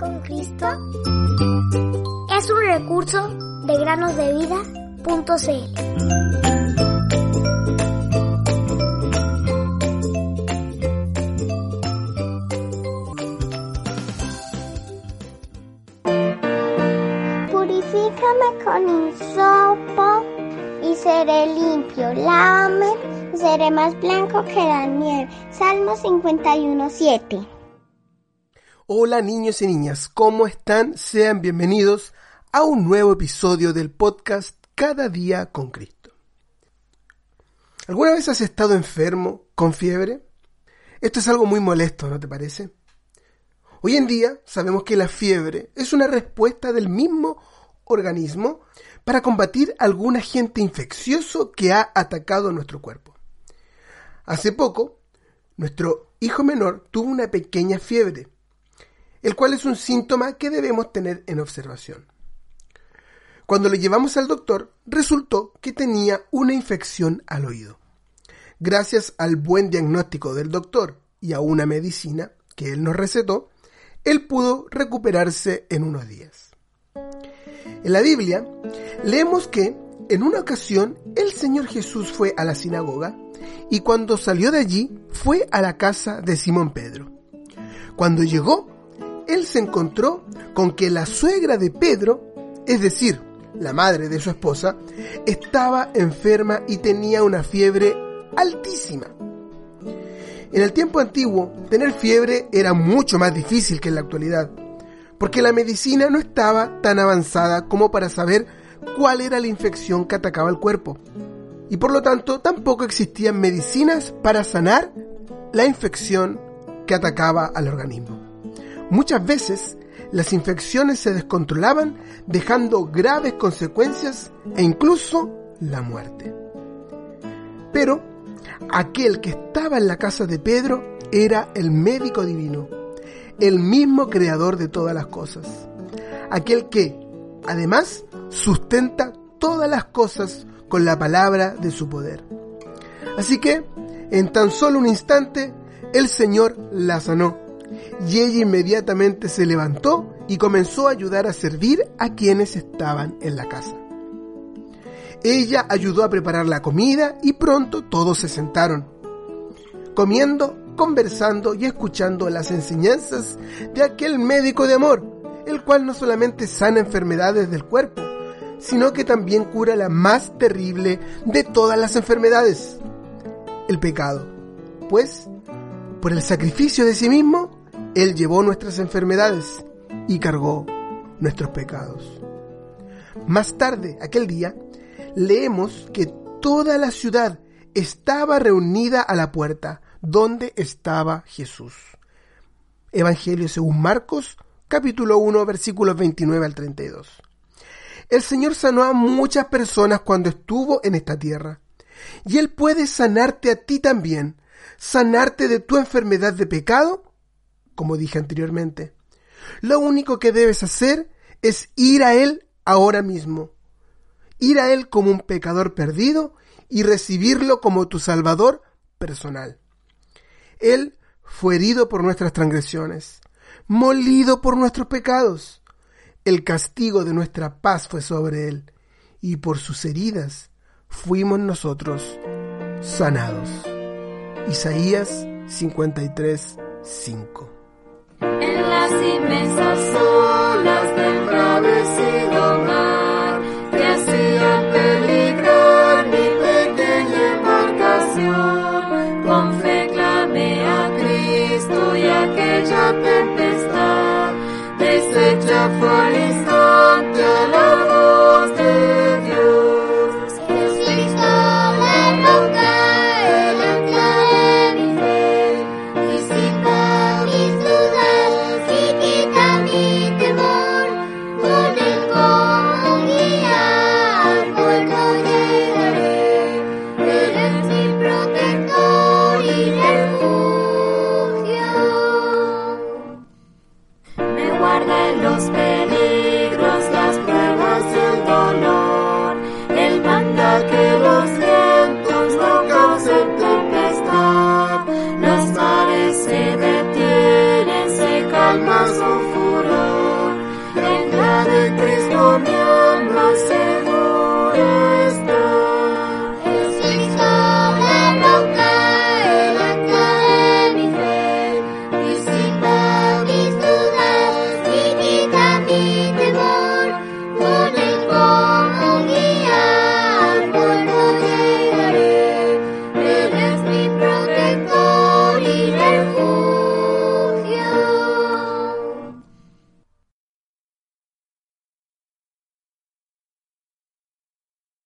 con Cristo es un recurso de granosdevida.cl. Purifícame con insopo y seré limpio. Lávame y seré más blanco que la nieve. Salmo 51.7. Hola niños y niñas, ¿cómo están? Sean bienvenidos a un nuevo episodio del podcast Cada día con Cristo. ¿Alguna vez has estado enfermo, con fiebre? Esto es algo muy molesto, ¿no te parece? Hoy en día sabemos que la fiebre es una respuesta del mismo organismo para combatir algún agente infeccioso que ha atacado nuestro cuerpo. Hace poco, nuestro hijo menor tuvo una pequeña fiebre, el cual es un síntoma que debemos tener en observación. Cuando lo llevamos al doctor, resultó que tenía una infección al oído. Gracias al buen diagnóstico del doctor y a una medicina que él nos recetó, él pudo recuperarse en unos días. En la Biblia leemos que en una ocasión el Señor Jesús fue a la sinagoga y cuando salió de allí fue a la casa de Simón Pedro. Cuando llegó, él se encontró con que la suegra de Pedro, es decir, la madre de su esposa, estaba enferma y tenía una fiebre altísima. En el tiempo antiguo, tener fiebre era mucho más difícil que en la actualidad, porque la medicina no estaba tan avanzada como para saber cuál era la infección que atacaba el cuerpo. Y por lo tanto, tampoco existían medicinas para sanar la infección que atacaba al organismo. Muchas veces, las infecciones se descontrolaban dejando graves consecuencias e incluso la muerte. Pero aquel que estaba en la casa de Pedro era el médico divino, el mismo creador de todas las cosas, aquel que, además, sustenta todas las cosas con la palabra de su poder. Así que, en tan solo un instante, el Señor la sanó, y ella inmediatamente se levantó y comenzó a ayudar a servir a quienes estaban en la casa. Ella ayudó a preparar la comida y pronto todos se sentaron, comiendo, conversando y escuchando las enseñanzas de aquel médico de amor, el cual no solamente sana enfermedades del cuerpo, sino que también cura la más terrible de todas las enfermedades, el pecado. Pues, por el sacrificio de sí mismo, Él llevó nuestras enfermedades y cargó nuestros pecados. Más tarde, aquel día, leemos que toda la ciudad estaba reunida a la puerta donde estaba Jesús. Evangelio según Marcos, capítulo 1, versículos 29 al 32. El Señor sanó a muchas personas cuando estuvo en esta tierra. Y Él puede sanarte a ti también, sanarte de tu enfermedad de pecado, como dije anteriormente. Lo único que debes hacer es ir a Él ahora mismo ir a Él como un pecador perdido y recibirlo como tu Salvador personal. Él fue herido por nuestras transgresiones, molido por nuestros pecados. El castigo de nuestra paz fue sobre Él, y por sus heridas fuimos nosotros sanados. Isaías 53, 5. En las inmensas olas del bravecido mar, que hacía peligrar mi pequeña embarcación, con clamé a Cristo y aquella tempestad, deshecha fue